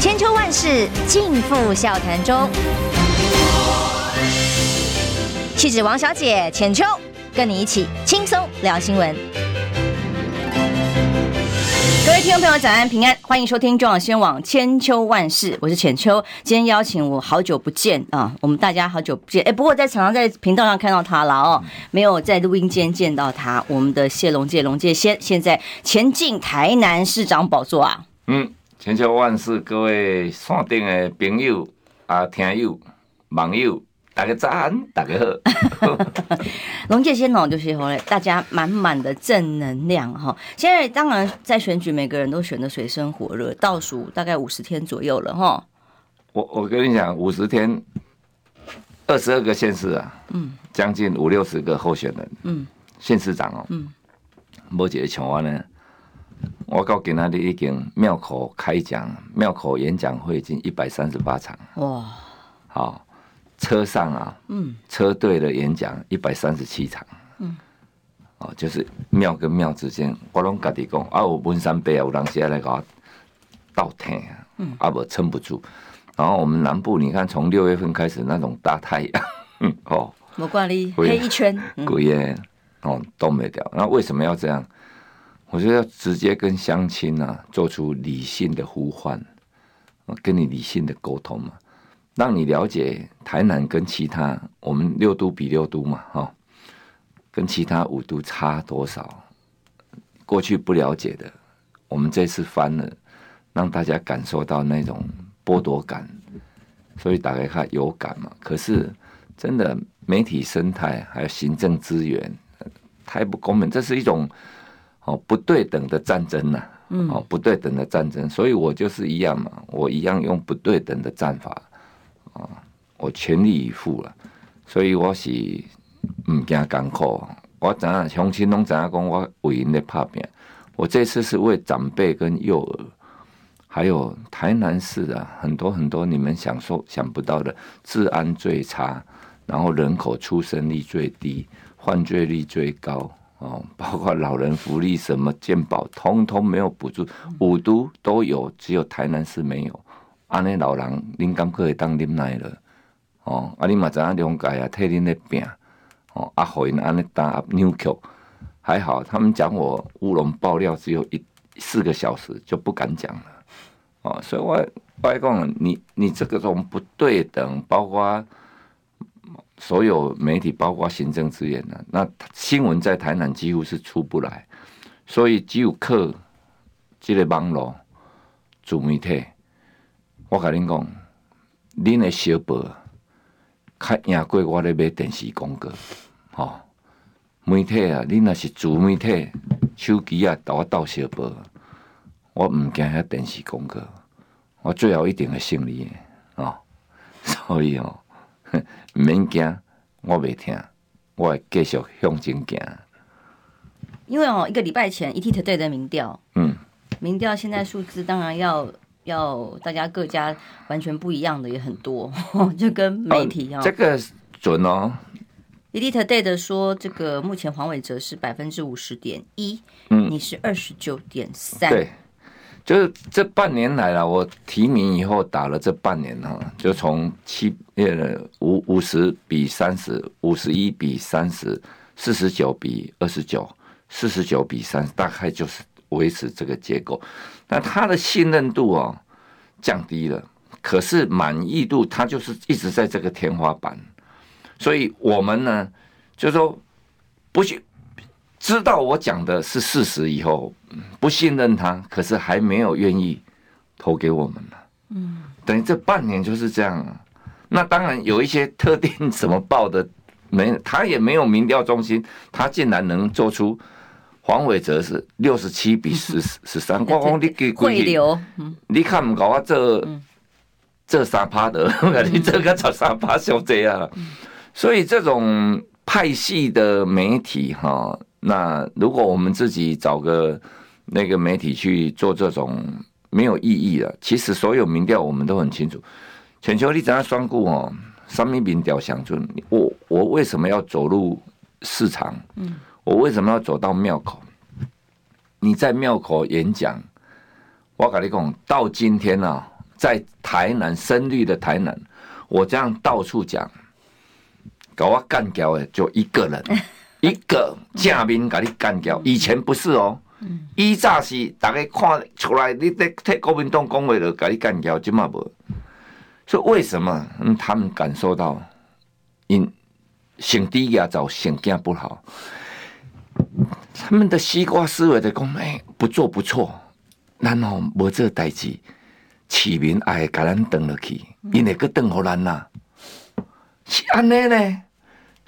千秋万世尽付笑谈中。气质王小姐浅秋，跟你一起轻松聊新闻。各位听众朋友，早安平安，欢迎收听中广新闻网千秋万世，我是浅秋。今天邀请我好久不见啊，我们大家好久不见。哎，不过在常常在频道上看到他了哦，没有在录音间见到他。我们的谢龙介龙介先，现在前进台南市长宝座啊。嗯，千秋万世，各位线顶的朋友啊，听友网友。大家早安，大家好。龙介先哦，就是后来大家满满的正能量哈。现在当然在选举，每个人都选的水深火热，倒数大概五十天左右了哈。我我跟你讲，五十天，二十二个县市啊，嗯，将近五六十个候选人，嗯，县市长哦，嗯，没几个像我呢。我到今天已经庙口开讲，庙口演讲会已经一百三十八场，哇，好。车上啊，嗯，车队的演讲一百三十七场，嗯，哦，就是庙跟庙之间，我拢家己讲，啊，有文山北啊，有人时来给我倒退啊，嗯，啊不撑不住，然后我们南部，你看从六月份开始那种大太阳，嗯，哦，没挂哩，黑一圈，鬼耶，哦，都没掉，那为什么要这样？我觉得要直接跟乡亲啊做出理性的呼唤，跟你理性的沟通嘛。让你了解台南跟其他我们六都比六都嘛，哈，跟其他五都差多少？过去不了解的，我们这次翻了，让大家感受到那种剥夺感，所以打开看有感嘛。可是真的媒体生态还有行政资源太不公平，这是一种哦不对等的战争呐，哦不对等的战争，所以我就是一样嘛，我一样用不对等的战法。啊，我全力以赴了，所以我是唔惊艰苦。我知影乡亲拢知影讲，我为因咧拍拼。我这次是为长辈跟幼儿，还有台南市啊，很多很多你们想说想不到的，治安最差，然后人口出生率最低，犯罪率最高哦，包括老人福利什么健保，通通没有补助，五都都有，只有台南市没有。安尼老人，您敢可会当啉奶了？哦，啊，你嘛知影两界啊，替恁咧拼，哦，啊，互因安尼打扭曲，还好，他们讲我乌龙爆料只有一四个小时就不敢讲了，哦，所以我我讲你你这个种不对等，包括所有媒体，包括行政资源呢，那新闻在台南几乎是出不来，所以只有靠这个网络主媒体。我甲恁讲，恁的小报较赢过我咧买电视广告，吼、哦！媒体啊，恁若是主媒体，手机啊，倒我倒小报，我毋惊遐电视广告，我最后一定会胜利的，哦！所以哦，毋 免惊，我袂听，我会继续向前行。因为哦，一个礼拜前，ETtoday 的民调，嗯，民调现在数字当然要。要大家各家完全不一样的也很多，就跟媒体一样。这个准哦。ETtoday 的说，这个目前黄伟哲是百分之五十点一，嗯，你是二十九点三。对，就是这半年来了，我提名以后打了这半年哈，就从七呃五五十比三十，五十一比三十，四十九比二十九，四十九比三，大概就是。维持这个结构，那他的信任度哦降低了，可是满意度他就是一直在这个天花板，所以我们呢就说不行，知道我讲的是事实以后不信任他，可是还没有愿意投给我们了。嗯，等于这半年就是这样啊。那当然有一些特定怎么报的没，他也没有民调中心，他竟然能做出。黄伟哲是六十七比十 十三，我讲你给汇流，你看唔搞啊这这三趴的，你这个才三趴就这样，所以这种派系的媒体哈，那如果我们自己找个那个媒体去做这种没有意义的，其实所有民调我们都很清楚。全球你怎样双顾哦，三民民调想就我我为什么要走入市场？嗯。我为什么要走到庙口？你在庙口演讲，我跟你讲，到今天啊，在台南深绿的台南，我这样到处讲，搞我干掉的就一个人，一个正面给你干掉。以前不是哦，以前是大家看出来你在替国民党讲话的，给你干掉，即嘛无。所以为什么？嗯，他们感受到因性低压早性格不好，他们的西瓜思维的讲，哎，不做不错，然后无这代志，市民爱给咱等落去，因为个等互咱呐，是安尼呢。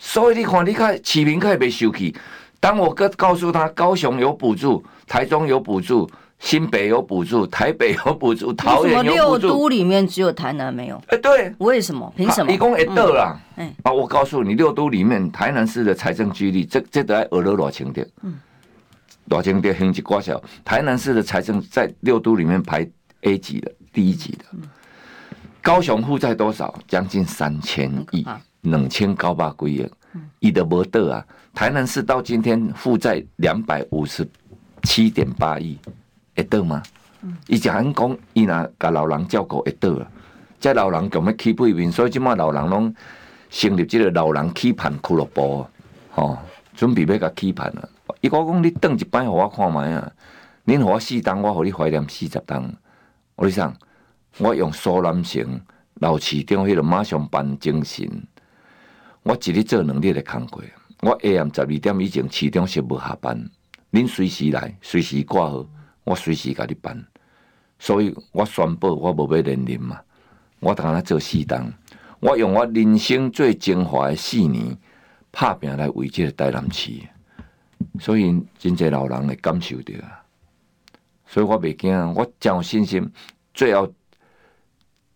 所以你看，你看市民可以被受气。当我哥告诉他，高雄有补助，台中有补助。新北有补助，台北有补助，桃园有补助。六都里面只有台南没有？哎，对，为什么？凭什么？一共一得啦。哎，啊，我告诉你，六都里面台南市的财政机率，这这得要额了多少钱的？嗯，多少钱的？经济瓜小，台南市的财政在六都里面排 A 级的，第一级的。高雄负债多少？将近三千亿，两千九百几亿，伊都没得啊！台南市到今天负债两百五十七点八亿。会倒吗？伊就安讲，伊若甲老人照顾会倒啊！这老人强要起背面，所以即马老人拢成立即个老人起盘俱乐部，吼、哦，准备要甲起盘啊！伊讲讲你等一摆，互我看觅啊！恁互我四档，我互你怀念四十档。我你想，我用苏南城老市长迄个马上办精神，我一日做两日的工课，我下暗十二点以前市长是无下班，恁随时来，随时挂号。我随时甲你办，所以我宣布我无要连任嘛。我当然做四档，我用我人生最精华的四年拍拼来为这个台南市，所以真侪老人会感受到啊。所以我袂惊，我真有信心。最后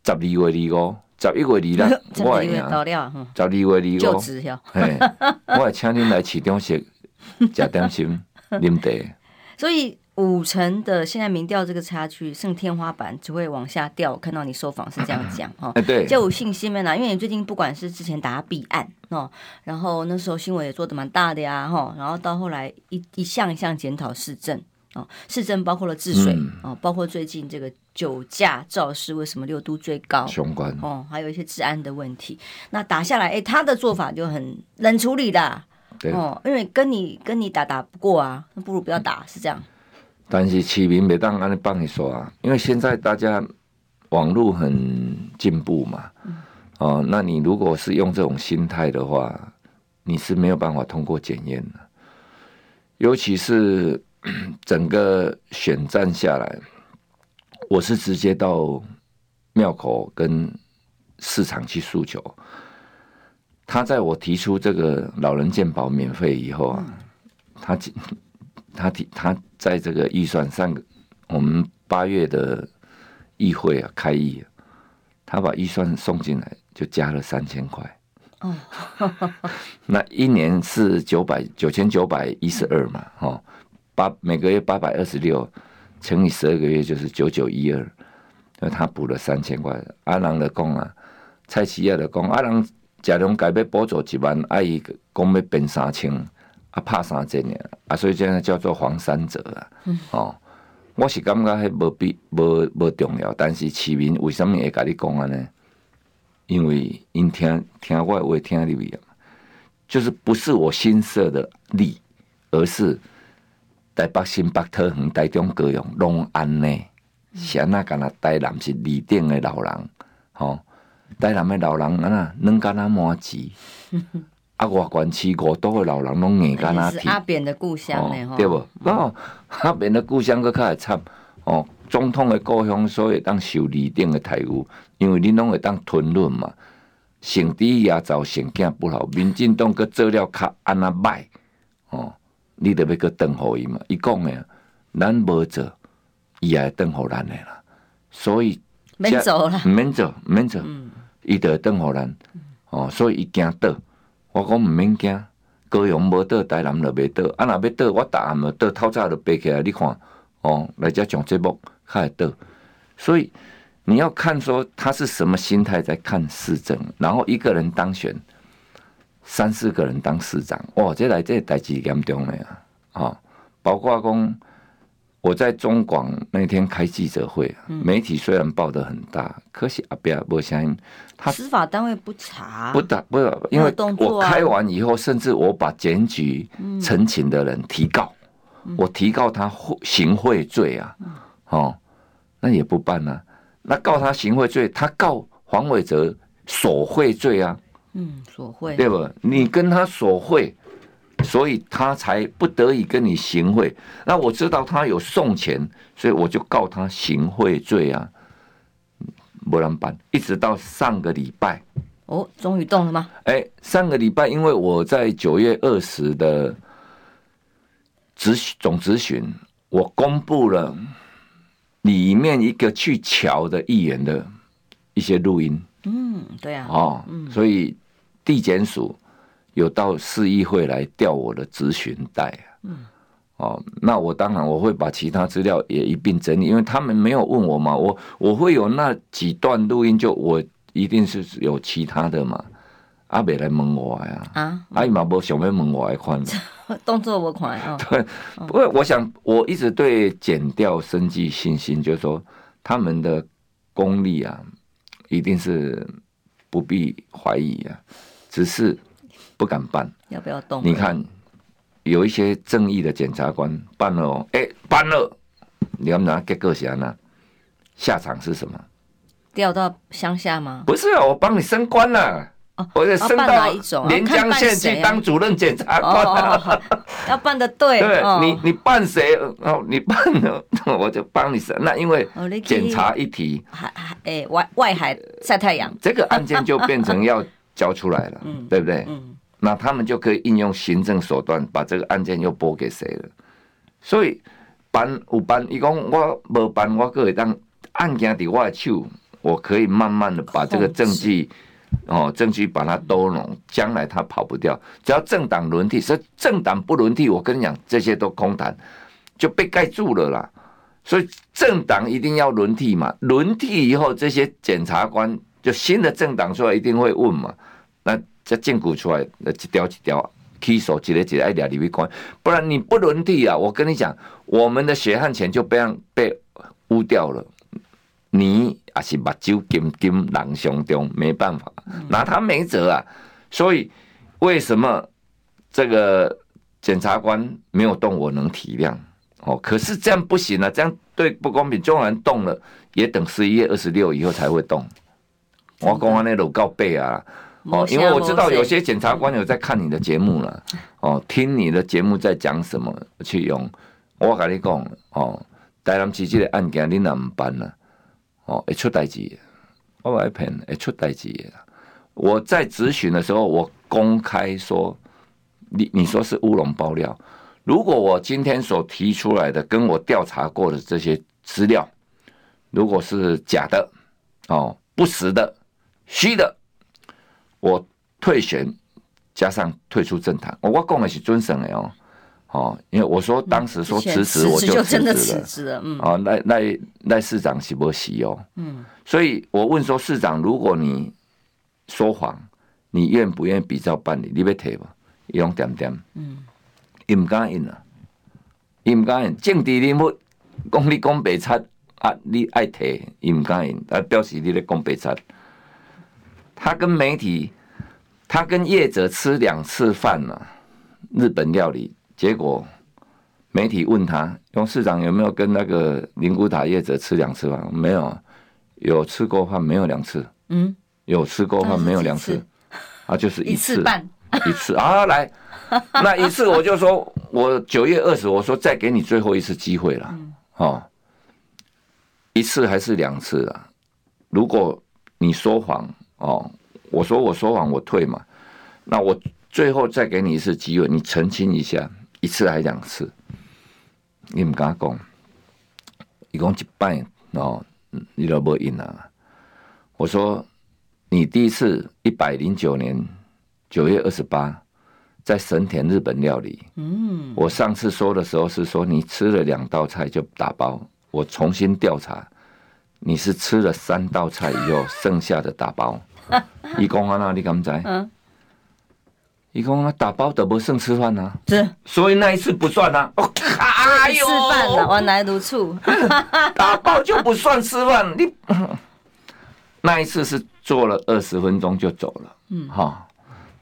十二月二五，十一月二六，我会赢。十二月二五，就职嘿，我会请恁来市中心 食点心、啉茶。所以。五成的现在民调这个差距剩天花板，只会往下掉。我看到你受访是这样讲哦，对，就有信心没啦？因为你最近不管是之前打弊案哦，然后那时候新闻也做的蛮大的呀哈，然后到后来一一项一项检讨市政哦，市政包括了治水哦，包括最近这个酒驾肇事为什么六度最高？相关。哦，还有一些治安的问题。那打下来，哎，他的做法就很冷处理的哦，因为跟你跟你打打不过啊，那不如不要打，是这样。但是市民没当安尼帮你说啊，因为现在大家网络很进步嘛，哦，那你如果是用这种心态的话，你是没有办法通过检验的。尤其是 整个选战下来，我是直接到庙口跟市场去诉求。他在我提出这个老人健保免费以后啊，他。他提他在这个预算上，我们八月的议会啊开议，他把预算送进来就加了三千块。哦，那一年是九百九千九百一十二嘛，哈，八每个月八百二十六乘以十二个月就是九九一二，那他补了三千块。阿郎的讲啊，蔡奇亚的讲，阿郎假如改变补助一万，阿姨讲要变三千。啊，拍三针呢，啊，所以这样叫做黄三折啊。嗯、哦，我是感觉还无必无无重要，但是市民为什么会跟你讲啊呢？因为因听听我的话听入去，就是不是我新设的利，而是台北新北桃园台中高雄拢安呢。像那干那台南是二等的老人，哦，台南的老人啊，能干那麻子。啊，外县市五都的老人拢硬干那是阿扁的故乡呢，对不？哦，阿扁的故乡佫较会惨哦。总统的故乡所以当受二等的待遇，因为你拢会当吞论嘛。省低压造成囝不好，民进党佫做了较安那歹哦，你得要阁转互伊嘛。伊讲诶，咱无做，伊也会转互咱诶啦。所以免走啦，免走，免走，伊得转互咱哦。所以伊惊倒。我讲毋免惊，高雄无倒，台南就袂倒。啊，若要倒，我答案就倒，透早就爬起来。你看，哦，来遮上节目，较会倒。所以你要看说他是什么心态在看市政，然后一个人当选，三四个人当市长，哇，这来这代志严重了呀！啊，包括讲我在中广那天开记者会，媒体虽然报的很大，可惜阿彪不相信。他司法单位不查，不打不，因为我开完以后，甚至我把检举陈情的人提告，我提告他行贿罪啊，哦，那也不办啊，那告他行贿罪，他告黄伟哲索贿罪啊，嗯，索贿对不？你跟他索贿。所以他才不得已跟你行贿。那我知道他有送钱，所以我就告他行贿罪啊。没人办，一直到上个礼拜。哦，终于动了吗？哎，上个礼拜，因为我在九月二十的执总执询，我公布了里面一个去桥的议员的一些录音。嗯，对啊。哦，嗯，所以地检署。有到市议会来调我的咨询带啊，嗯，哦，那我当然我会把其他资料也一并整理，因为他们没有问我嘛，我我会有那几段录音，就我一定是有其他的嘛，阿北来问我呀，啊，阿姨嘛无想要问我来看，动作我看啊，对，不过我想我一直对检调生计信心，就是说他们的功力啊，一定是不必怀疑啊，只是。不敢办，要不要动？你看，有一些正义的检察官办了哦，哎，办了，你要拿结果是安那？下场是什么？调到乡下吗？不是啊，我帮你升官了，哦我得升到连江县去当主任检察官。要办的对，对你，你办谁？哦，你办了，我就帮你升。那因为检查一提，海海，哎，外外海晒太阳，这个案件就变成要交出来了，对不对？那他们就可以应用行政手段把这个案件又拨给谁了？所以办有办，伊讲我无办，我可以当案件在我的手，我可以慢慢的把这个证据哦，证据把它兜拢，将来他跑不掉。只要政党轮替，所以政党不轮替，我跟你讲，这些都空谈，就被盖住了啦。所以政党一定要轮替嘛，轮替以后，这些检察官就新的政党出来，一定会问嘛，那。这证据出来，那一条一条起诉，一个一个抓里面关，不然你不轮替啊！我跟你讲，我们的血汗钱就被被污掉了。你也是目睭金金人相中，没办法，拿他没辙啊！所以为什么这个检察官没有动？我能体谅哦。可是这样不行啊，这样对不公平。中然动了，也等十一月二十六以后才会动。我讲完那路告背啊。哦，因为我知道有些检察官有在看你的节目了，哦，听你的节目在讲什么去用。我跟你讲，哦，台南市这个案件你哪唔办呢？哦，会出代志，我外骗会出代志。我在咨询的时候，我公开说，你你说是乌龙爆料，如果我今天所提出来的，跟我调查过的这些资料，如果是假的，哦，不实的，虚的。我退选，加上退出政坛。我我讲的是准审的哦，哦，因为我说当时说辞职，我就辞职了。嗯，哦，赖赖赖市长是不喜哦？嗯，所以我问说市长，如果你说谎，你愿不愿意比照办理？你要提不？伊拢点点，嗯，伊唔敢应啊，伊唔敢应。政治人物讲你讲白贼啊，你爱提，伊唔敢应，啊，表示你咧讲白贼。他跟媒体，他跟业者吃两次饭了，日本料理。结果媒体问他，董事长有没有跟那个灵骨塔业者吃两次饭？没有，有吃过饭，没有两次。嗯，有吃过饭，没有两次。啊，就是一次，一次 啊，来，那一次我就说，我九月二十，我说再给你最后一次机会了。哦，一次还是两次啊？如果你说谎。哦，我说我说谎，我退嘛。那我最后再给你一次机会，你澄清一下，一次还是两次？你唔敢讲，一共一半哦，你都不应啊。我说你第一次一百零九年九月二十八在神田日本料理，嗯，我上次说的时候是说你吃了两道菜就打包，我重新调查。你是吃了三道菜以后剩下的打包，一公啊，那你敢知？嗯，一公啊，打包都不剩吃饭呐，是，所以那一次不算 呐。我靠，哪有示范了？往来如处，打包就不算吃饭。你 那一次是做了二十分钟就走了，嗯，哈，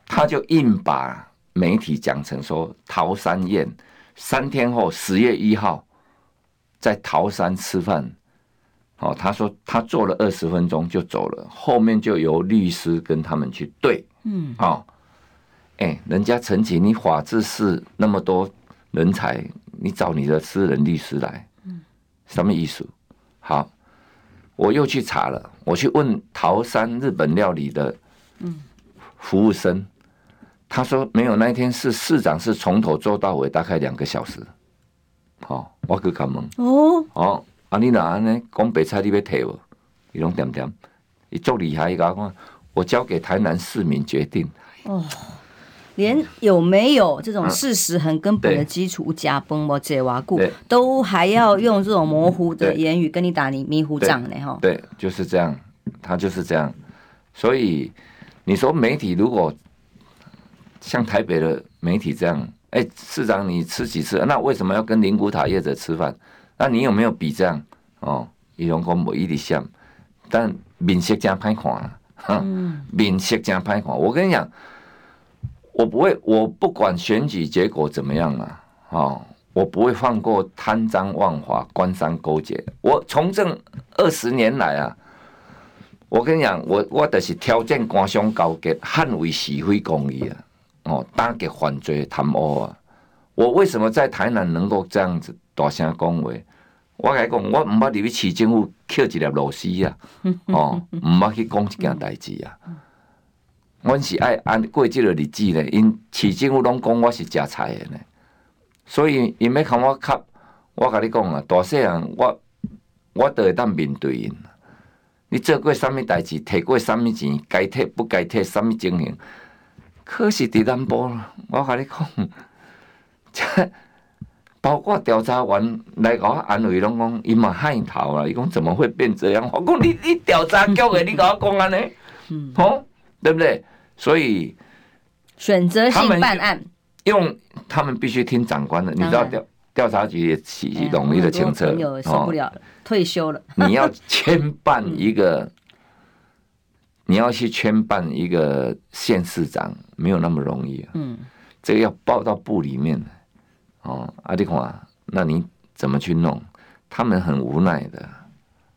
他就硬把媒体讲成说桃山宴，三天后十月一号在桃山吃饭。哦，他说他做了二十分钟就走了，后面就由律师跟他们去对，嗯，哦，哎，人家陈情，你法治是那么多人才，你找你的私人律师来，嗯，什么意思？好，我又去查了，我去问桃山日本料理的，嗯，服务生，他说没有，那一天是市长是从头做到尾，大概两个小时，好、哦，我去看门，哦，哦。啊！你哪安尼讲白菜你要退无？伊拢点点，伊足厉害！伊甲我讲，我交给台南市民决定。哦，连有没有这种事实很根本的基础，加崩或解瓦固，都还要用这种模糊的言语跟你打你迷糊仗呢？哈，对，就是这样，他就是这样。所以你说媒体如果像台北的媒体这样，哎、欸，市长你吃几次？那为什么要跟灵骨塔业者吃饭？那你有没有比这样？哦，伊拢讲无伊的像，但面色真歹看啊！哈，面色真歹看。我跟你讲，我不会，我不管选举结果怎么样啊！哦，我不会放过贪赃枉法、官商勾结。我从政二十年来啊，我跟你讲，我我就是挑战官商勾结，捍卫是非公义啊！哦，打击犯罪贪污啊！我为什么在台南能够这样子？大声讲话，我来讲，我唔捌入去市政府捡一粒螺丝啊！哦，唔捌去讲一件代志啊！阮是爱按过即个日子咧，因市政府拢讲我是食菜的呢，所以因要看我卡，我甲你讲啊，大细汉我我都会当面对因。你做过啥物代志，摕过啥物钱，该摕不该摕啥物情形，可是伫南部，我甲你讲，包括调查完来甲我安慰，拢讲伊嘛害头啊！伊讲怎么会变这样？我讲你你调查局的，你甲我讲安尼，嗯，吼，对不对？所以选择性办案，用他们必须听长官的。你知道调调查局也起容易的清澈，受不了了，退休了。你要 牵办一个，你要去牵办一个县市长，没有那么容易啊。嗯，这个要报到部里面。哦，阿弟华，那你怎么去弄？他们很无奈的。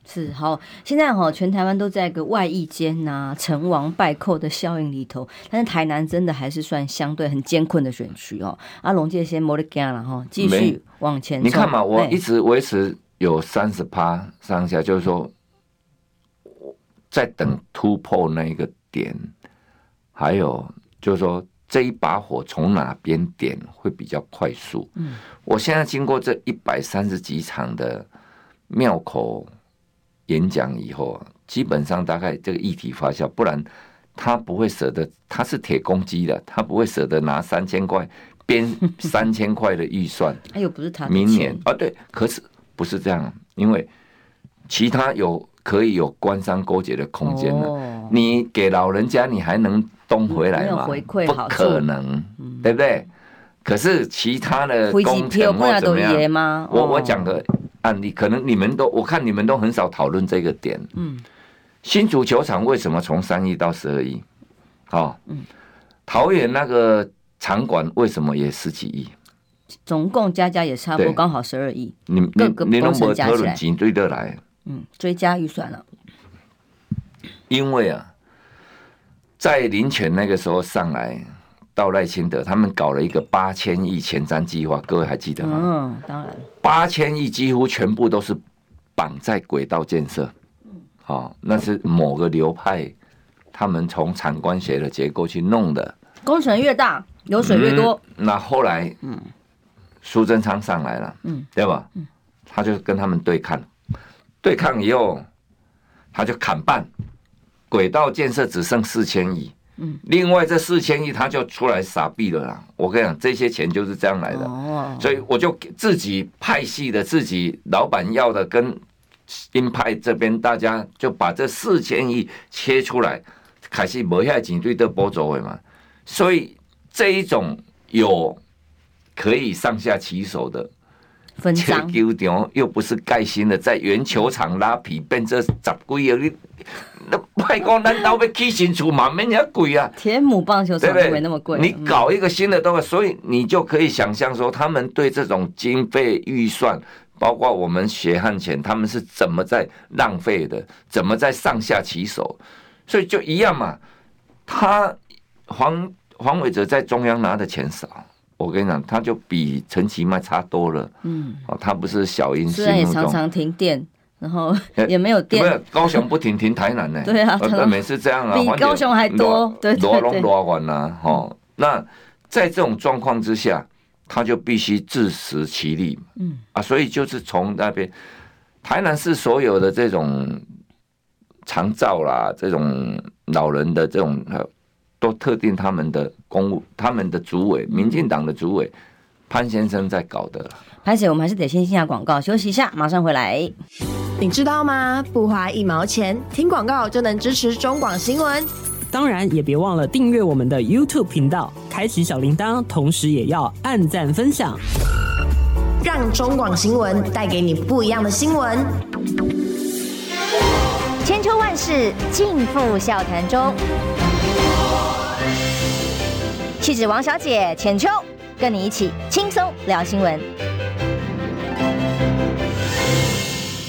是好，现在哈，全台湾都在一个外溢间呐，成王败寇的效应里头。但是台南真的还是算相对很艰困的选区哦。阿龙介先没得干了哈，继续往前。你看嘛，我一直维持有三十趴上下，就是说，在等突破那一个点，还有就是说。这一把火从哪边点会比较快速？嗯，我现在经过这一百三十几场的庙口演讲以后，基本上大概这个议题发酵，不然他不会舍得，他是铁公鸡的，他不会舍得拿三千块编三千块的预算。哎呦，不是他明年啊，对，可是不是这样，因为其他有可以有官商勾结的空间呢。哦，你给老人家，你还能？东回来嘛？不可能，对不对？可是其他的工程或怎么样？我我讲个案例，可能你们都我看你们都很少讨论这个点。嗯，新竹球场为什么从三亿到十二亿？哦，嗯，桃园那个场馆为什么也十几亿？总共加加也差不多，刚好十二亿。你你你都没讨论几对得来？嗯，追加预算了。因为啊。在林权那个时候上来到赖清德，他们搞了一个八千亿前瞻计划，各位还记得吗？嗯，当然。八千亿几乎全部都是绑在轨道建设。哦，那是某个流派，他们从产官学的结构去弄的。工程越大，流水越多。嗯、那后来，嗯，苏贞昌上来了，嗯，对吧？嗯，他就跟他们对抗，对抗以后，他就砍半。轨道建设只剩四千亿，嗯，另外这四千亿他就出来傻逼了啦。我跟你讲，这些钱就是这样来的，哦，所以我就自己派系的，自己老板要的，跟鹰派这边大家就把这四千亿切出来，开始没下警队的波走位嘛。所以这一种有可以上下其手的，分赃。球场又不是盖新的，在原球场拉皮变这十几个，你那外公难道要起新厝嘛？没那么贵啊！天母棒球场没那么贵。你搞一个新的东西，所以你就可以想象说，他们对这种经费预算，包括我们血汗钱，他们是怎么在浪费的，怎么在上下其手，所以就一样嘛。他黄黄伟哲在中央拿的钱少。我跟你讲，他就比陈其迈差多了。嗯，哦，他不是小英，虽然也常常停电，然后 也没有电。没有高雄不停，停台南呢？对啊，每次这样啊，比高雄还多。对对对，罗罗完了哦。那在这种状况之下，他就必须自食其力。嗯啊，所以就是从那边台南市所有的这种长照啦，这种老人的这种。都特定他们的公务，他们的主委，民进党的主委潘先生在搞的。潘姐，我们还是得先听下广告，休息一下，马上回来。你知道吗？不花一毛钱，听广告就能支持中广新闻。当然，也别忘了订阅我们的 YouTube 频道，开启小铃铛，同时也要按赞分享，让中广新闻带给你不一样的新闻。千秋万世尽付笑谈中。气质王小姐浅秋，跟你一起轻松聊新闻。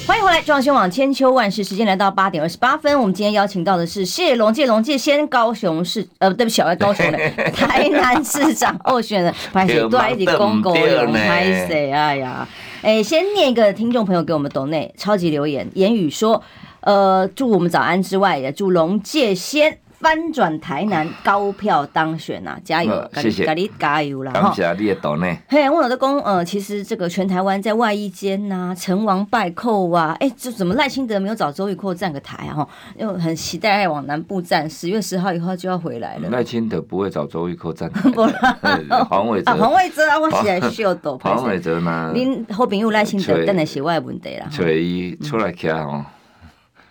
欢迎回来，中央新闻网千秋万世，时间来到八点二十八分。我们今天邀请到的是谢龙介龙介先高雄市呃，对不起，我高雄的 台南市长候选人，拍谢多一点公公有拍谢哎呀，哎，先念一个听众朋友给我们抖内超级留言，言语说，呃，祝我们早安之外，也祝龙介先。翻转台南高票当选呐、啊，加油！谢谢，加你加油啦！感谢你的抖内。嘿，我老公，呃，其实这个全台湾在外衣间呐，成王败寇啊，哎，这怎么赖清德没有找周玉蔻站个台啊？哈，又很期待要往南部站，十月十号以后就要回来了。赖清德不会找周玉蔻站台。不黄伟哲，黄伟哲啊，我是来秀逗。黄伟哲呢？您好朋友赖清德，等下是我的问题啦。所以出来看哦。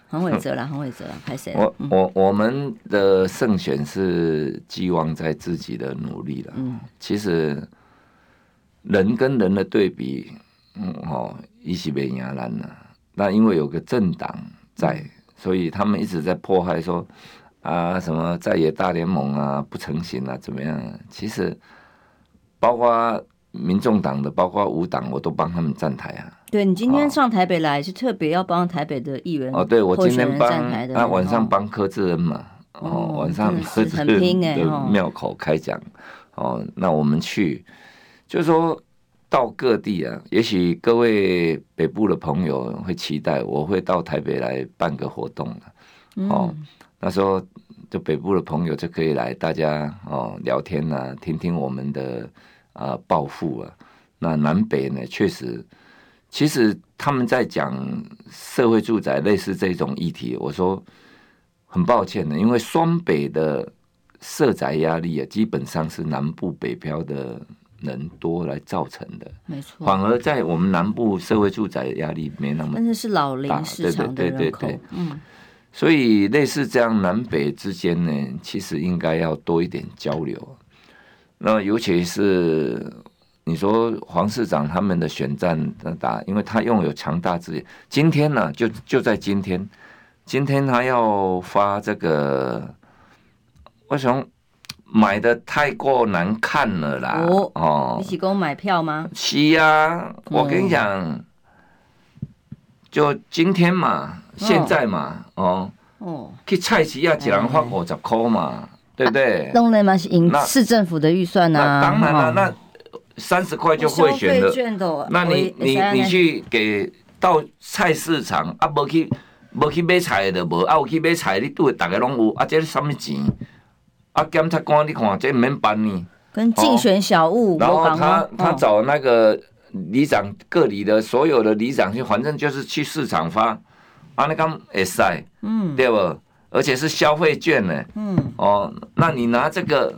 黄伟哲啦，很伟哲啦，拍谁？我我我们的胜选是寄望在自己的努力了。嗯，其实人跟人的对比，嗯哦，一起被压烂了。那因为有个政党在，所以他们一直在迫害说啊，什么在野大联盟啊不成型啊，怎么样？其实包括。民众党的，包括无党，我都帮他们站台啊。对，你今天上台北来，是特别要帮台北的议员哦。对，我今天帮那，晚上帮柯志恩嘛。哦，晚上柯志恩的庙口开讲。哦，那我们去，就是说到各地啊，也许各位北部的朋友会期待，我会到台北来办个活动的。哦，那时候就北部的朋友就可以来，大家哦聊天啊，听听我们的。啊，暴富啊！那南北呢？确实，其实他们在讲社会住宅类似这种议题。我说很抱歉的，因为双北的社宅压力啊，基本上是南部北漂的人多来造成的。没错，反而在我们南部社会住宅压力没那么大，但是是老龄市场的人口。嗯，所以类似这样南北之间呢，其实应该要多一点交流。那尤其是你说黄市长他们的选战的打，因为他拥有强大资源。今天呢，就就在今天，今天他要发这个，为什么买的太过难看了啦？哦，哦你是给我买票吗？是啊，我跟你讲，就今天嘛，现在嘛，哦，哦，去菜市要一人发五十块嘛。对不对？当然嘛，是市政府的预算呐。当然了，那三十块就会选的。那你你你去给到菜市场啊，无去无去买菜的无，啊有去买菜，你都会大家拢有啊，这是什么钱？啊，检察官你看这免办呢？跟竞选小物。然后他他找那个里长各里的所有的里长去，反正就是去市场发，啊，你讲会使，嗯，对不？而且是消费券呢，嗯，哦，那你拿这个，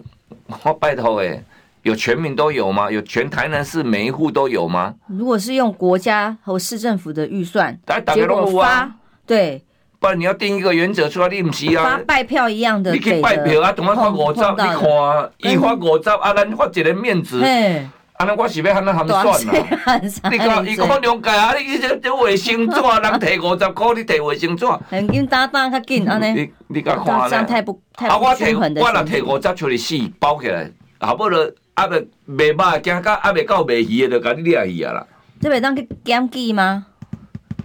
我拜托哎，有全民都有吗？有全台南市每一户都有吗？如果是用国家和市政府的预算，结果发对，不然你要定一个原则出来，你不是啊？发拜票一样的，你去拜票啊，同我发五十，你看啊，一发五十啊，咱发一个面子。啊，咱我是要安怎含算啦？你讲伊可能解啊！你这这卫生纸，人摕五十块，你摕卫生纸，很紧打打较紧安尼。你你甲看咧？这样太不太啊！我摕我若摕五十出去死包起来，好不了啊未卖肉，惊到啊未到卖鱼的，就甲你掠去啊啦！这袂当去检举吗？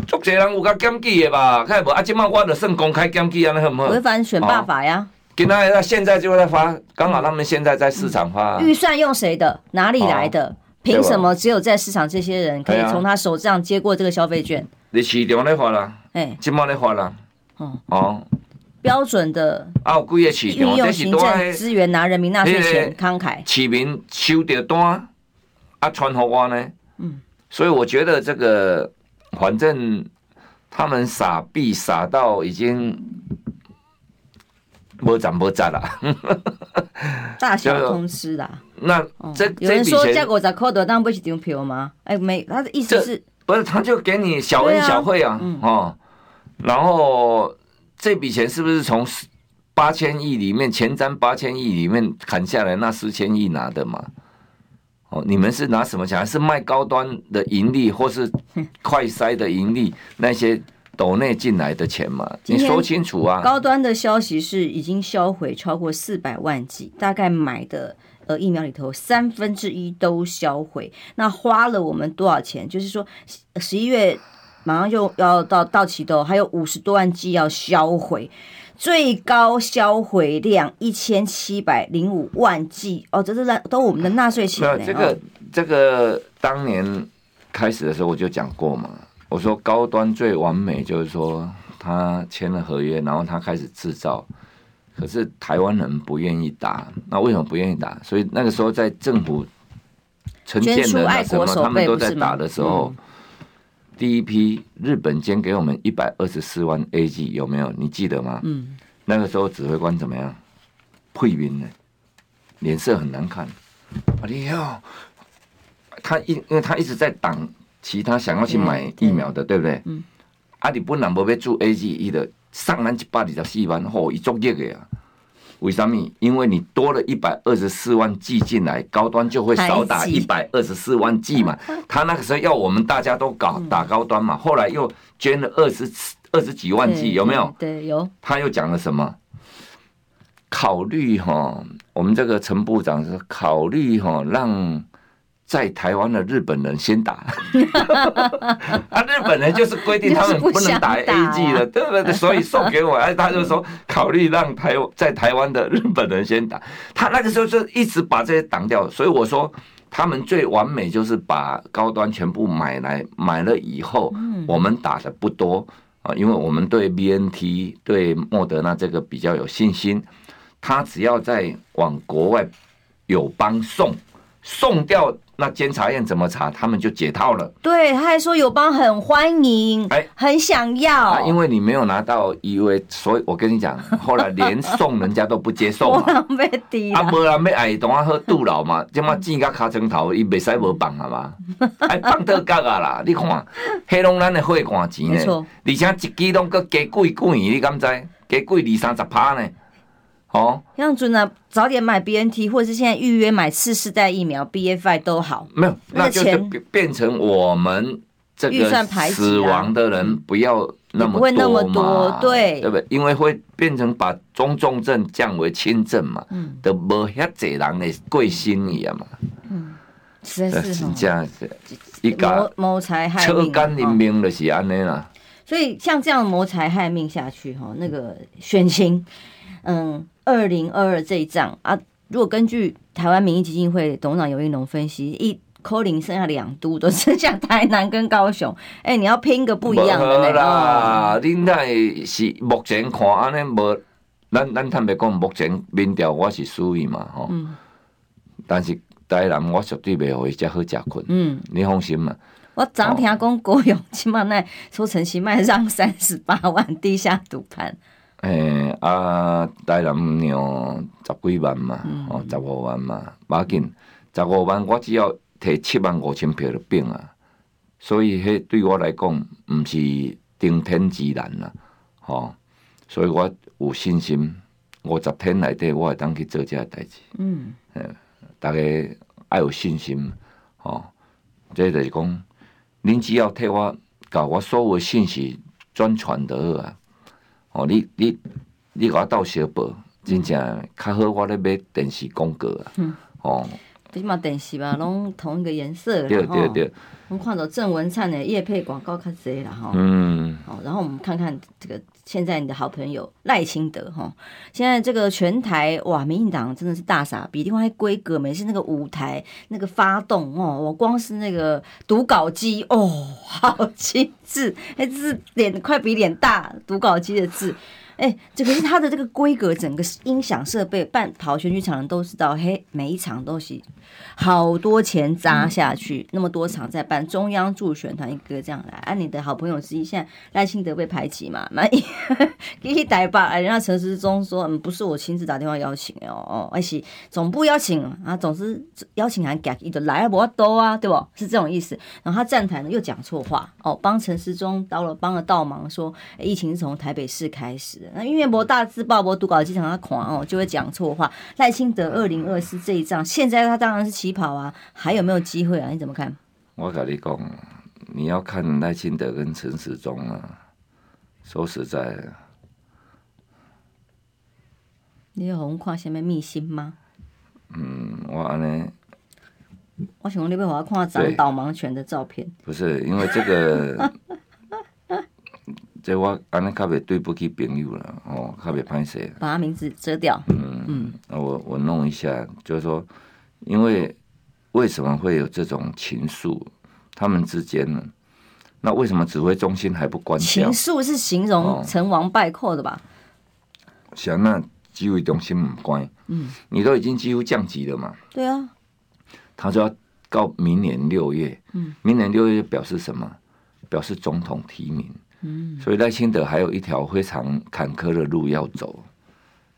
足侪人有甲检举的吧？看无啊！即摆我着算公开检举安尼好唔好？违反选罢法呀！今仔那现在就在发，刚好他们现在在市场发。预算用谁的？哪里来的？凭什么只有在市场这些人可以从他手上接过这个消费券？你市场咧发啦，哎，今麦咧发啦。哦哦，标准的啊，有几个市场？运用行政资源拿人民纳税钱慷慨。市民收到单啊，传给我呢。嗯，所以我觉得这个反正他们傻逼傻到已经。无赚无赚啦，大小通吃啦。那这有人说这五十块的当不是一张票吗？哎，没，他的意思是，不是他就给你小恩小惠啊，哦，然后这笔钱是不是从八千亿里面前瞻八千亿里面砍下来那四千亿拿的嘛？哦，你们是拿什么钱？还是卖高端的盈利，或是快筛的盈利那些？斗内进来的钱嘛，你说清楚啊！高端的消息是已经销毁超过四百万剂，大概买的呃疫苗里头三分之一都销毁。那花了我们多少钱？就是说十一月马上就要到到期的，还有五十多万剂要销毁，最高销毁量一千七百零五万剂哦，这是纳都我们的纳税钱。这个这个当年开始的时候我就讲过嘛。我说高端最完美，就是说他签了合约，然后他开始制造，可是台湾人不愿意打，那为什么不愿意打？所以那个时候在政府承建的那什么，他们都在打的时候，第一批日本捐给我们一百二十四万 AG 有没有？你记得吗？嗯，那个时候指挥官怎么样？退兵呢，脸色很难看。哎呀，他一因为他一直在挡。其他想要去买疫苗的，对不对？嗯。啊，你本来无要做 A G E 的，上万一百二十四万，嚯，一足热的呀！为什么？因为你多了一百二十四万剂进来，高端就会少打一百二十四万剂嘛。他那个时候要我们大家都搞打高端嘛，后来又捐了二十二十几万剂，有没有？对，有。他又讲了什么？考虑哈，我们这个陈部长是考虑哈，让。在台湾的日本人先打，啊，日本人就是规定他们不能打 A G 的，对不对？所以送给我，哎，他就说考虑让台在台湾的日本人先打，他那个时候就一直把这些挡掉，所以我说他们最完美就是把高端全部买来，买了以后，我们打的不多啊，因为我们对 B N T 对莫德纳这个比较有信心，他只要在往国外友邦送送掉。那监察院怎么查？他们就解套了。对，他还说友邦很欢迎，哎，很想要。啊，因为你没有拿到 EUA，所以我跟你讲，后来连送人家都不接受嘛。啊，无人要爱同我喝杜老嘛，这么钱甲卡成头，伊袂使无放啊嘛，哎，放特价啊啦！你看，黑龙咱的会馆钱呢，而且一支拢搁加贵贵，你敢知？加贵二三十趴呢。哦，杨准啊，早点买 B N T，或者是现在预约买次世代疫苗 B F I 都好。没有，那就是变成我们这个死亡的人不要那么多嘛，不会那么多，对，对不对？因为会变成把中重症降为轻症嘛，嗯，都无遐济人的贵心一样嘛，嗯，是是是这样子，一个谋财害命，车干人命就是安尼啦。所以像这样谋财害命下去哈，那个选情，嗯。二零二二这一仗啊，如果根据台湾民意基金会董事长游盈隆分析，一扣零剩下两都，都剩下台南跟高雄。哎、欸，你要拼个不一样的啦！恁那是目前看安尼无，咱咱坦白讲，目前民调我是输伊嘛吼。嗯。但是台南我绝对袂互伊遮好食困。嗯。你放心嘛。我昨听讲郭勇起码那说陈其迈让三十八万地下赌盘。诶、欸，啊，台南让十几万嘛，哦，十五万嘛，无要紧，十五万我只要摕七万五千票就变啊，所以迄对我来讲，毋是顶天之难啦，吼，所以我有信心，五十天内底我会当去做这个代志。嗯，诶，大家爱有信心，哦，这就是讲，您只要替我把我所有信息转传得好啊。哦，你你你甲我斗小报，真正较好，我咧买电视广告啊。嗯、哦。起码电视吧，拢同一个颜色啦，对对对。我们看到郑文灿的叶配广告较侪啦，哈。嗯。哦，然后我们看看这个现在你的好朋友赖清德哈，现在这个全台哇，民进党真的是大傻逼，另外规格，每次那个舞台那个发动哦，我光是那个读稿机哦，好精致，哎，字脸快比脸大，读稿机的字。哎、欸，这个是它的这个规格，整个音响设备，办跑选举场人都知道，嘿，每一场都是好多钱砸下去，嗯、那么多场在办，中央助选团一个这样来，啊，你的好朋友之一，现在赖清德被排挤嘛，满意一台吧，哎，人家陈时中说，嗯，不是我亲自打电话邀请哦，哦，而是总部邀请啊，总之邀请函给一个来啊，不多啊，对不？是这种意思。然后他站台呢又讲错话，哦，帮陈时中到了帮了倒忙，说、欸、疫情是从台北市开始。那因为博大字报博读稿机场他狂哦，就会讲错话。赖清德二零二四这一仗，现在他当然是起跑啊，还有没有机会啊？你怎么看？我跟你讲，你要看赖清德跟陈时中啊。说实在，你有红看什么秘辛吗？嗯，我安尼，我想你要我看长导盲犬的照片。不是因为这个。这我安尼较袂对不起朋友了哦，较袂歹势。把他名字遮掉。嗯嗯，我我弄一下，就是说，因为为什么会有这种情愫？他们之间呢？那为什么指挥中心还不关掉？情愫是形容成王败寇的吧？想、哦、那指挥中心唔关。嗯，你都已经几乎降级了嘛？对啊。他说要到明年六月。嗯。明年六月表示什么？表示总统提名。嗯，所以赖清德还有一条非常坎坷的路要走。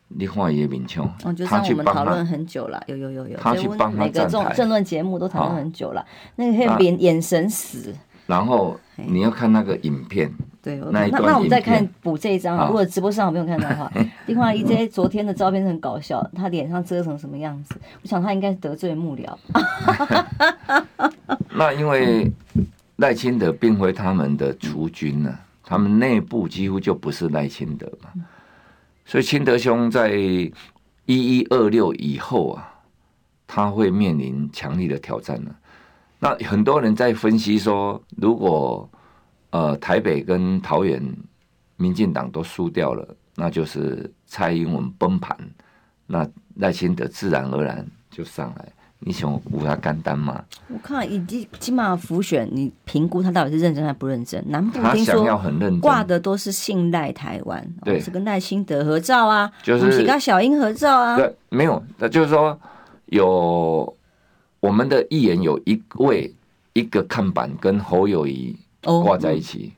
你看叶明琼，我觉得我们讨论很久了，有有有有，他去帮他每个政政论节目都讨论很久了，那个眼眼神死。然后你要看那个影片，对，那那我们再看补这一张，如果直播上我没有看到的话，另外一些昨天的照片是很搞笑，他脸上遮成什么样子？我想他应该是得罪幕僚。那因为赖清德并非他们的储君呢。他们内部几乎就不是赖清德嘛，所以清德兄在一一二六以后啊，他会面临强力的挑战了。那很多人在分析说，如果呃台北跟桃园民进党都输掉了，那就是蔡英文崩盘，那赖清德自然而然就上来。你想有他简单吗？我看以及起码浮选，你评估他到底是认真还不认真？南部听说挂的都是信赖台湾，对，是跟赖清德合照啊，就是跟小英合照啊。对，没有，那就是说有我们的议员有一位一个看板跟侯友谊挂在一起，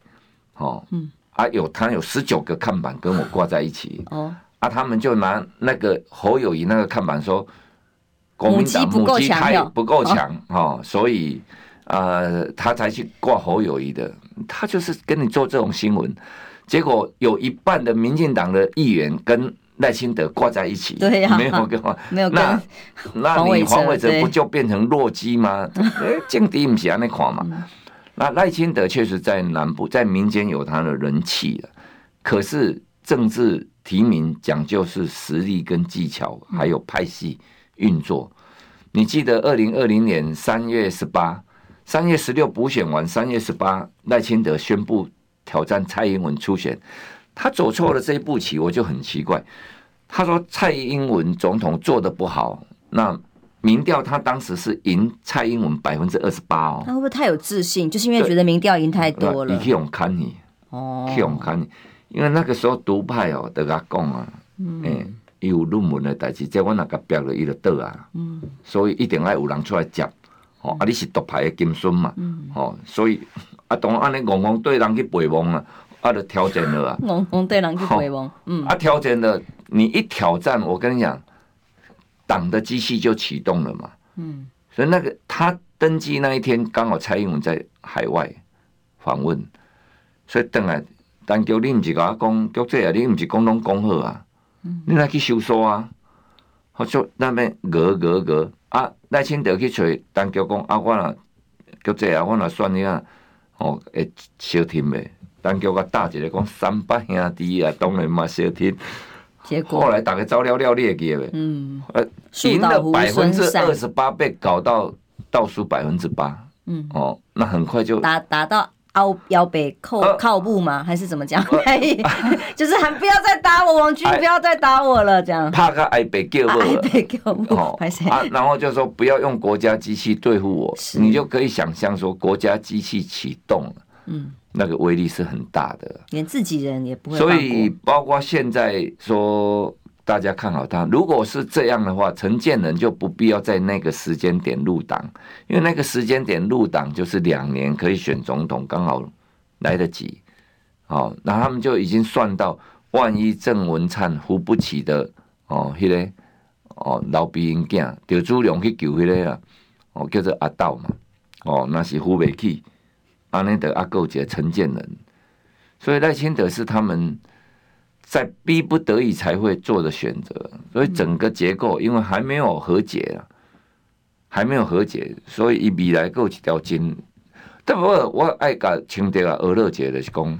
哦，嗯，啊有他有十九个看板跟我挂在一起，哦，啊他们就拿那个侯友宜那个看板说。国民党母鸡太不够强哦，所以呃，他才去挂侯友谊的。他就是跟你做这种新闻，结果有一半的民进党的议员跟赖清德挂在一起，对呀、啊，没有跟 没有跟那 那你黄伟哲不就变成弱鸡吗？哎，政敌不是安那款嘛。那赖清德确实在南部在民间有他的人气了，可是政治提名讲究是实力跟技巧，还有派系。运作，你记得二零二零年三月十八、三月十六补选完，三月十八赖清德宣布挑战蔡英文初选，他走错了这一步棋，我就很奇怪。他说蔡英文总统做的不好，那民调他当时是赢蔡英文百分之二十八哦。他会不会太有自信？就是因为觉得民调赢太多了。你去用看你哦，去用看你，因为那个时候独派哦，得他讲啊，嗯。论文的代志，即我那个标了伊就倒啊，嗯、所以一定要有人出来接，哦，啊，你是独派的金孙嘛，嗯、哦，所以 啊，当安尼戆戆对人去陪望啊，啊，就挑战了啊，戆戆对人去陪望，嗯，啊，挑战了，你一挑战，我跟你讲，党的机器就启动了嘛，嗯，所以那个他登基那一天，刚好蔡英文在海外访问，所以等来，但叫你毋是甲我讲，叫这啊，你毋是讲拢讲好啊。你来去收缩啊！好，就那边鹅鹅鹅啊！赖清德去找当局讲啊，我若叫这啊，我若选你啊，哦，会小听呗。当局啊，大一个讲三八兄弟啊，当然嘛小听。结果后来大家照料料列给了，嗯，呃，赢了百分之二十八，被搞到倒数百分之八，嗯，哦，那很快就达达到。腰腰背靠靠步吗？还是怎么讲？呃、就是还不要再打我，王军不要再打我了，这样。怕个挨被救了，挨被救哦，啊，然后就说不要用国家机器对付我，你就可以想象说国家机器启动了，嗯，那个威力是很大的，连自己人也不会。所以包括现在说。大家看好他。如果是这样的话，陈建仁就不必要在那个时间点入党，因为那个时间点入党就是两年可以选总统，刚好来得及。哦，那他们就已经算到，万一郑文灿扶不起的哦，迄个哦老兵因囝，就朱龙去救迄个啊，哦叫做阿道嘛，哦那是扶不起，安尼的阿够杰陈建仁，所以赖清德是他们。在逼不得已才会做的选择，所以整个结构因为还没有和解啊，还没有和解，所以以未来够几条筋。但不过我爱搞清德啊，俄勒杰的功，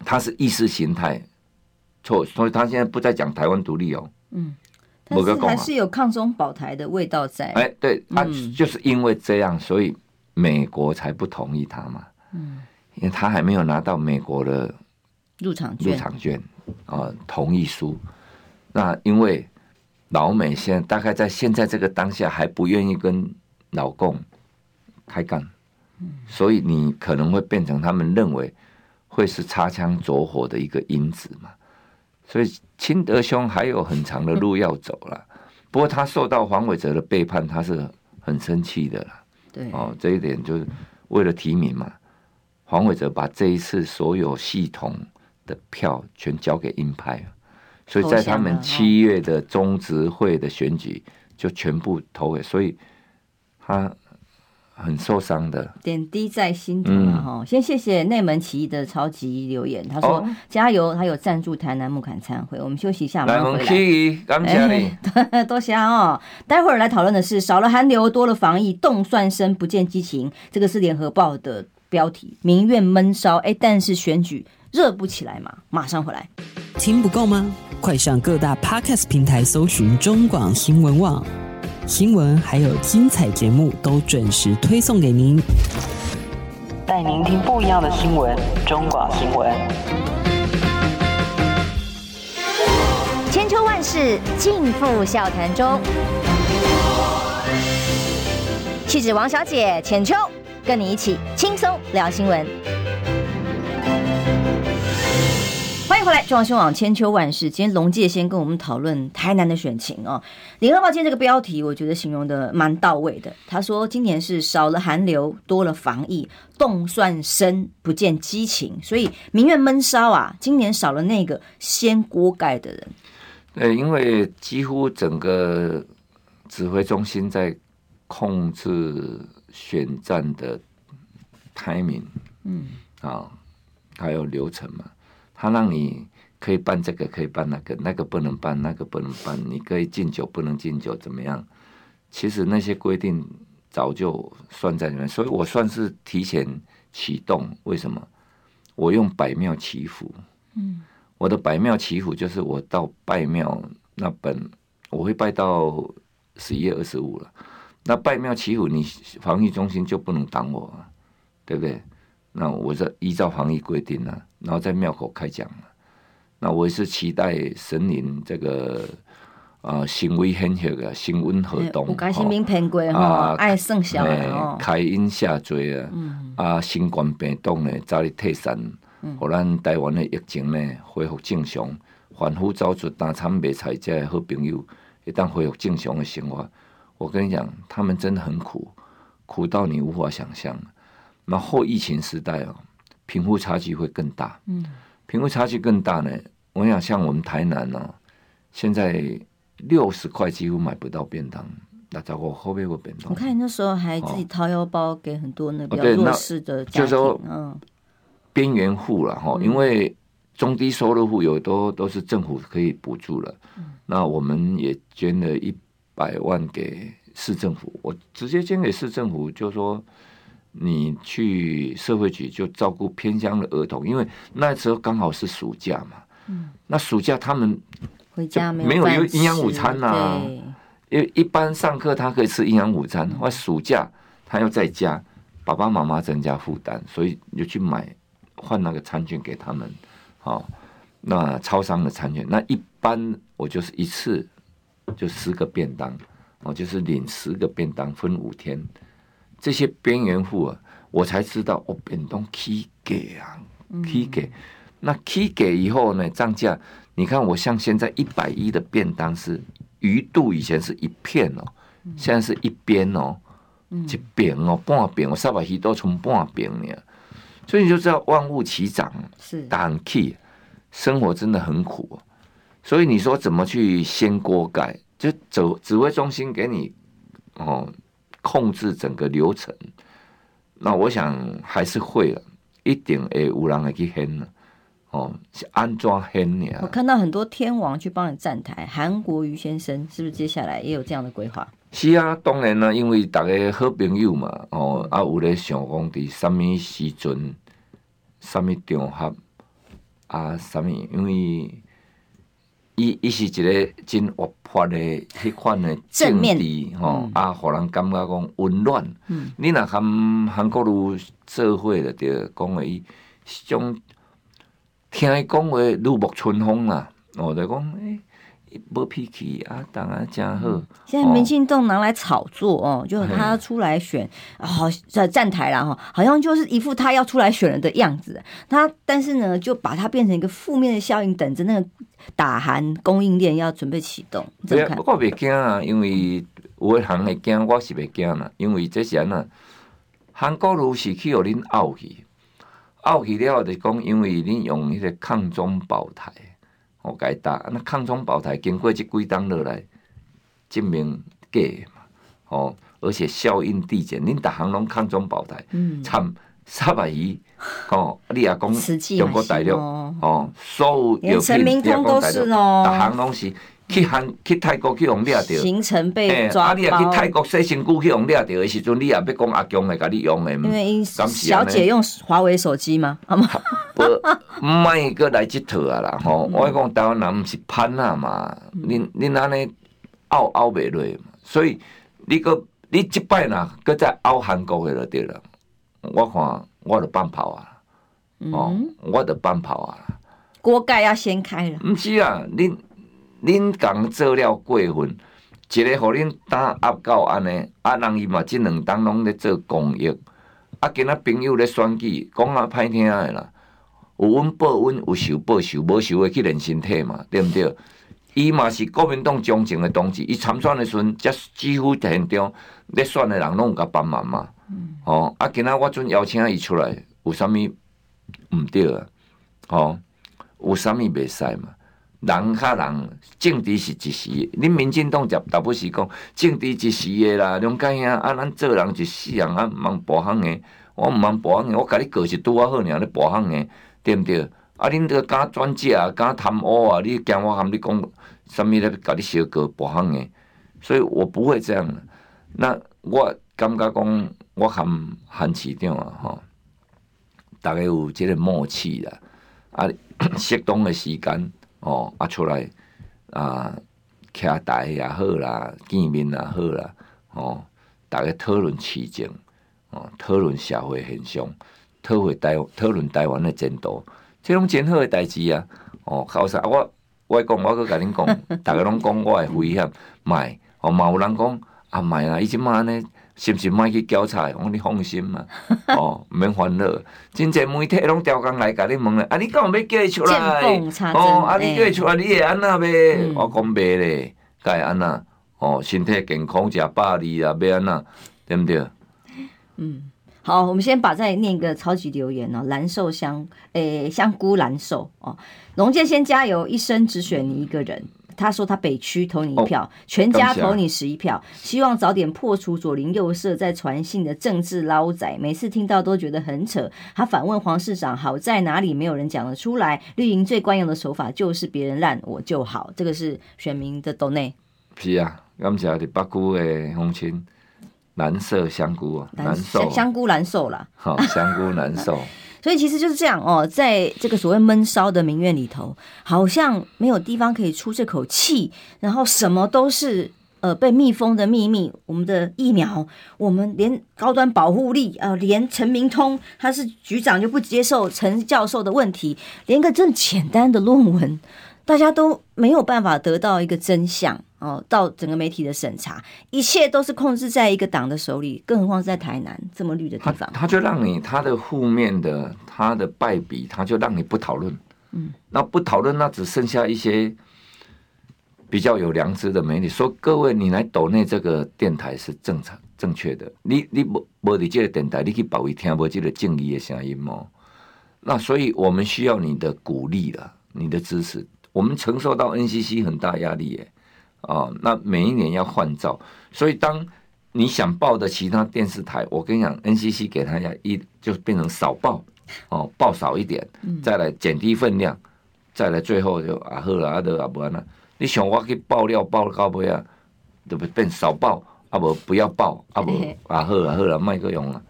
他是意识形态错，所以他现在不再讲台湾独立哦。嗯，但是还是有抗中保台的味道在。哎，对，他就是因为这样，所以美国才不同意他嘛。嗯，因为他还没有拿到美国的入场券。入场券。啊，同意书。那因为老美现在大概在现在这个当下还不愿意跟老共开干，所以你可能会变成他们认为会是擦枪走火的一个因子嘛。所以清德兄还有很长的路要走了。不过他受到黄伟哲的背叛，他是很生气的啦。对，哦，这一点就是为了提名嘛。黄伟哲把这一次所有系统。的票全交给鹰派，所以在他们七月的中执会的选举就全部投给，所以他很受伤的，点滴在心头了哈。嗯、先谢谢内门起义的超级留言，他说、哦、加油，他有赞助台南木坎参会。我们休息一下，马上回来。感谢你，多谢哦。待会儿来讨论的是少了寒流，多了防疫，动算生不见激情，这个是联合报的标题，民怨闷烧。哎，但是选举。热不起来嘛？马上回来。听不够吗？快上各大 Podcast 平台搜寻中广新闻网新闻，还有精彩节目都准时推送给您，带您听不一样的新闻。中广新闻，千秋万世尽付笑谈中。气质王小姐浅秋，跟你一起轻松聊新闻。欢迎回来，中央新闻千秋万世。今天龙介先跟我们讨论台南的选情哦。联合报今天这个标题，我觉得形容的蛮到位的。他说，今年是少了寒流，多了防疫，冻蒜生不见激情，所以民怨闷烧啊。今年少了那个掀锅盖的人。对，因为几乎整个指挥中心在控制选战的 timing，嗯啊，还有流程嘛。他让你可以办这个，可以办那个，那个不能办，那个不能办。你可以敬酒，不能敬酒，怎么样？其实那些规定早就算在里面，所以我算是提前启动。为什么？我用百庙祈福。嗯，我的百庙祈福就是我到拜庙那本，我会拜到十一月二十五了。那拜庙祈福，你防疫中心就不能挡我，对不对？那我是依照防疫规定啊，然后在庙口开讲。那我也是期待神灵这个啊，行为很好的，行温和动，有开心民骗过哈，爱圣小哦，开恩下罪啊，啊，新冠病毒呢早日退散，互咱台湾的疫情呢恢复正常，凡夫走出大餐买菜这的好朋友，一旦恢复正常的生活，我跟你讲，他们真的很苦，苦到你无法想象。那后疫情时代哦，贫富差距会更大。嗯，贫富差距更大呢。我想像我们台南呢、哦，现在六十块几乎买不到便当。那找我后面有便当。我看你那时候还自己掏腰包给很多那比较弱势的家庭，就是说嗯，边缘户了哈，因为中低收入户有都都是政府可以补助了。嗯、那我们也捐了一百万给市政府，我直接捐给市政府，就说你去社会局就照顾偏乡的儿童，因为那时候刚好是暑假嘛。嗯，那暑假他们回家没有有营养午餐呐、啊，因为一般上课他可以吃营养午餐，或暑假他要在家，爸爸妈妈增加负担，所以你就去买换那个餐券给他们。好，那超商的餐券，那一般我就是一次就十个便当，我就是领十个便当分五天，这些边缘户啊，我才知道哦，便当起给啊，起给。那起给以后呢，涨价。你看我像现在一百一的便当是鱼肚，以前是一片哦，现在是一边哦，一边哦，半边哦，三百鱼都从半边呢，所以你就知道万物齐涨，是当起，生活真的很苦。所以你说怎么去掀锅盖？就走指挥中心给你哦，控制整个流程。那我想还是会了，一定会有人会去掀了。哦，是安装很呢。我看到很多天王去帮你站台，韩国瑜先生是不是接下来也有这样的规划？是啊，当然啦，因为大家好朋友嘛，哦，啊有咧想讲伫什么时阵、什么场合啊，什么，因为伊伊是一个真活泼的迄款的政治吼、嗯，啊，互人感觉讲温暖。嗯，你若含韩国瑜做伙了，着讲话伊种。听伊讲话如沐春风啦，我就讲诶，无脾气啊，当然真好。现在民进党拿来炒作哦，就他出来选，好在站台啦哈，好像就是一副他要出来选人的样子。他但是呢，就把它变成一个负面的效应，等着那个打韩供应链要准备启动。对啊，我袂惊啊，因为有的人会惊，我是袂惊啦，因为这些人啊，韩国瑜是去互恁拗去。拗去了，就讲因为恁用迄个抗中保台，我该打那抗中保台经过这几档落来证明假嘛，哦，而且效应递减，恁逐项拢抗中保台，参三百亿，哦，你也讲中国大陆，哦，所有陈明通都是哦，逐项拢是。去韩去泰国去用掠着，行程被抓包。啊，你也去泰国洗身躯去用掠着的时阵，你也要讲阿强来甲你用的。因为小姐用华为手机吗？啊嘛，不，卖个来这套啊啦吼！我讲台湾人毋是潘啊嘛，恁恁安尼拗拗袂落嘛，所以你个你即摆呐，搁再拗韩国的就对了。我看我着放炮啊，哦，我着放炮啊。锅盖要掀开了。毋是啊，恁。恁共做了过分，一个互恁打压到安尼，啊人伊嘛，即两当拢咧做公益，啊今仔朋友咧选举，讲啊歹听诶啦，有温报温，有仇报仇，无仇诶去练身体嘛，对毋对？伊嘛是国民党忠诚诶同志，伊参选诶时阵，则几乎现场咧选诶人拢有甲帮忙嘛，哦，啊今仔我准邀请伊出来，有啥物毋对啊？哦，有啥物袂使嘛？人较人，政治是一时。恁民进党就大不是讲政治一时诶啦。龙哥兄啊，咱做人一世人啊，毋通跋行诶。我毋通跋行诶，我甲你过是拄啊好尔，你跋行诶，对毋对？啊，恁这个敢专家啊，敢贪污啊，你惊我含你讲啥物咧？甲你小过跋行诶，所以我不会这样。那我感觉讲，我含韩市长啊，吼，大概有即个默契啦。啊，适当诶时间。哦，啊出来啊，徛台也好啦，见面也好啦，哦，大家讨论市政，哦，讨论社会现象，讨论台讨论台湾的前途，即种真好的代志啊！哦，考啥？我我讲，我阁甲恁讲，大家拢讲我诶危险，卖哦，嘛有人讲啊，卖啦，伊即满呢？是毋是莫去交差？我讲你放心嘛，哦，毋免烦恼。真济媒体拢调工来甲你问咧，啊，你敢有要叫伊出来？哦，啊，你叫伊出来，你会安那呗？我讲袂咧，该安那？哦，身体健康，食百里啊，要安那？对毋对？嗯，好，我们先把再念一个超级留言哦，蓝瘦香，诶，香菇蓝瘦哦，龙健先加油，一生只选你一个人。他说他北区投你一票，全家投你十一票，希望早点破除左邻右舍在传信的政治捞仔。每次听到都觉得很扯。他反问黄市长好在哪里？没有人讲得出来。绿营最惯用的手法就是别人烂我就好，这个是选民的斗内。是啊，感谢你北区的乡亲，蓝色香菇啊，难受香菇难受啦。好，香菇难受。所以其实就是这样哦，在这个所谓闷烧的民怨里头，好像没有地方可以出这口气，然后什么都是呃被密封的秘密。我们的疫苗，我们连高端保护力、呃，连陈明通他是局长就不接受陈教授的问题，连个这么简单的论文，大家都没有办法得到一个真相。哦，到整个媒体的审查，一切都是控制在一个党的手里，更何况是在台南这么绿的地方，他就让你他的负面的他的败笔，他就让你不讨论。嗯，那不讨论，那只剩下一些比较有良知的媒体说：“各位，你来抖内这个电台是正常正确的，你你不不你这个电台，你可以保卫听不这个正义的声音吗？那所以我们需要你的鼓励了，你的支持。我们承受到 NCC 很大压力耶。”哦，那每一年要换照，所以当你想报的其他电视台，我跟你讲，NCC 给他一一就变成少报，哦，报少一点，再来减低分量，再来最后就啊好了，啊都啊不完了。你想我去爆料爆到尾啊，对不变少报，啊不不要报，啊不啊好了好了，卖个用了。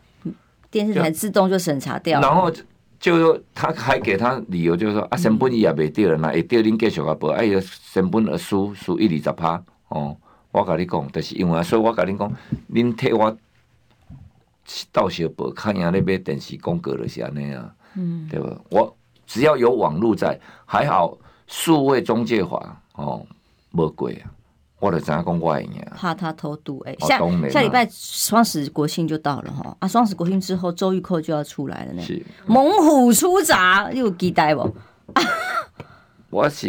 电视台自动就审查掉，然后就说他还给他理由，就是说啊，成本也未掉了，那会掉恁继续啊报，哎呀，成本而输输一二十趴哦。我跟你讲，就是因为所以我跟你讲，恁替我到时报，看样你买电视广告就是安尼啊，嗯，对吧？我只要有网络在，还好数位中介法哦，无过啊。我就知影讲我怕他偷渡哎、欸，下下礼拜双十国庆就到了哈啊！双十国庆之后，周玉蔻就要出来了呢。是猛虎出闸，你有期待不？我是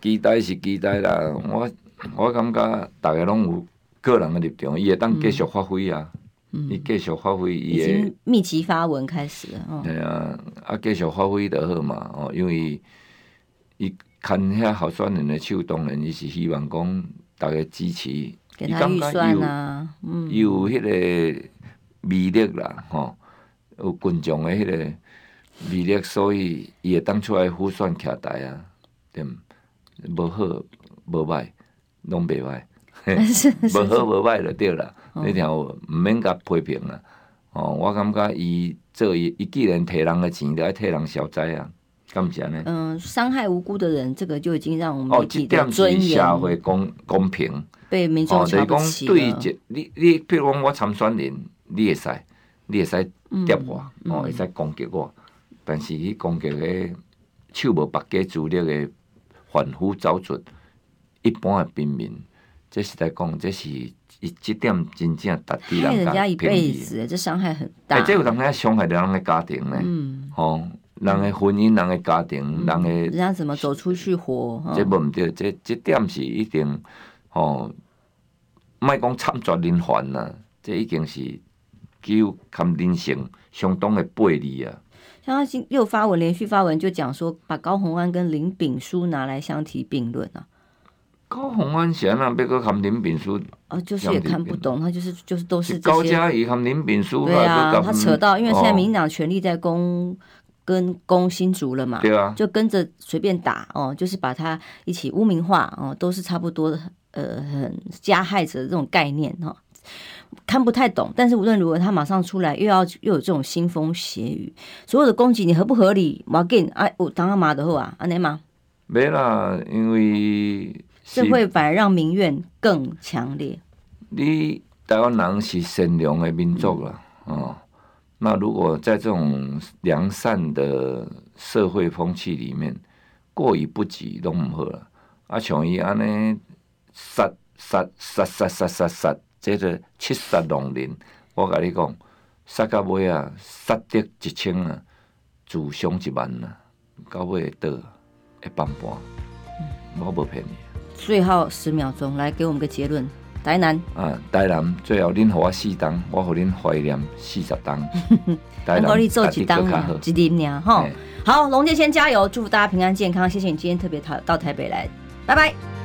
期待是期待啦，我我感觉大家拢有个人的立场，伊会当继续发挥啊，伊继续发挥，伊已经密集发文开始了。对啊，啊继续发挥就好嘛哦，因为伊。看遐候选人的手，当然伊是希望讲大家支持，给他预算啊，嗯，有迄个魅力啦，吼，有群众的迄个魅力，所以伊会当出来互选徛台啊，对，无好无歹，拢袂歹，无好无歹就对啦，你听有毋免甲批评啦，哦，我感觉伊做伊，伊既然摕人的钱，就爱替人消灾啊。嗯，伤害无辜的人，这个就已经让我们媒体的尊严、社会公公平被民众瞧不起了。对，你你，比如讲我参选人，你会使，你会使跌我，哦，会使攻击我，但是去攻击个手无缚假资料的反复走出一般的平民，这是在讲，这是一这点真正打击人家一辈子，这伤害很大。这有当下伤害到人的家庭呢，嗯，哦。人的婚姻，人的家庭，人的人家怎么走出去活？这不对，这这点是一定哦，莫讲惨绝人寰呐，这已经是具有跟人性相当的背离啊。像他今又发文，连续发文就讲说，把高虹安跟林炳书拿来相提并论啊。高虹安是安那，别个看林炳书啊，就是也看不懂，他就是就是都是高嘉瑜和林炳书，对啊，他扯到，因为现在民进党权力在攻。跟攻新竹了嘛？对啊，就跟着随便打哦，就是把他一起污名化哦，都是差不多的，呃，很加害者的这种概念哈、哦，看不太懂。但是无论如何，他马上出来又要又有这种腥风血雨，所有的攻击你合不合理？我给哎，我当阿妈的后啊，安内吗？没啦，因为这会反而让民怨更强烈。你台湾人是善良的民族了、嗯、哦。那如果在这种良善的社会风气里面，过于不及都唔好啦。啊，像伊安尼杀杀杀杀杀杀杀，这个七杀农林，我跟你讲，杀到尾啊，杀得一千啊，自伤一万啊，到尾会倒一般般。我无骗你。最后十秒钟，来给我们个结论。台南啊，台南最后恁和我四档，我和恁怀念四十档。台南你做几档啊？几点呢？哈，好，龙姐先加油，祝福大家平安健康。谢谢你今天特别到到台北来，拜拜。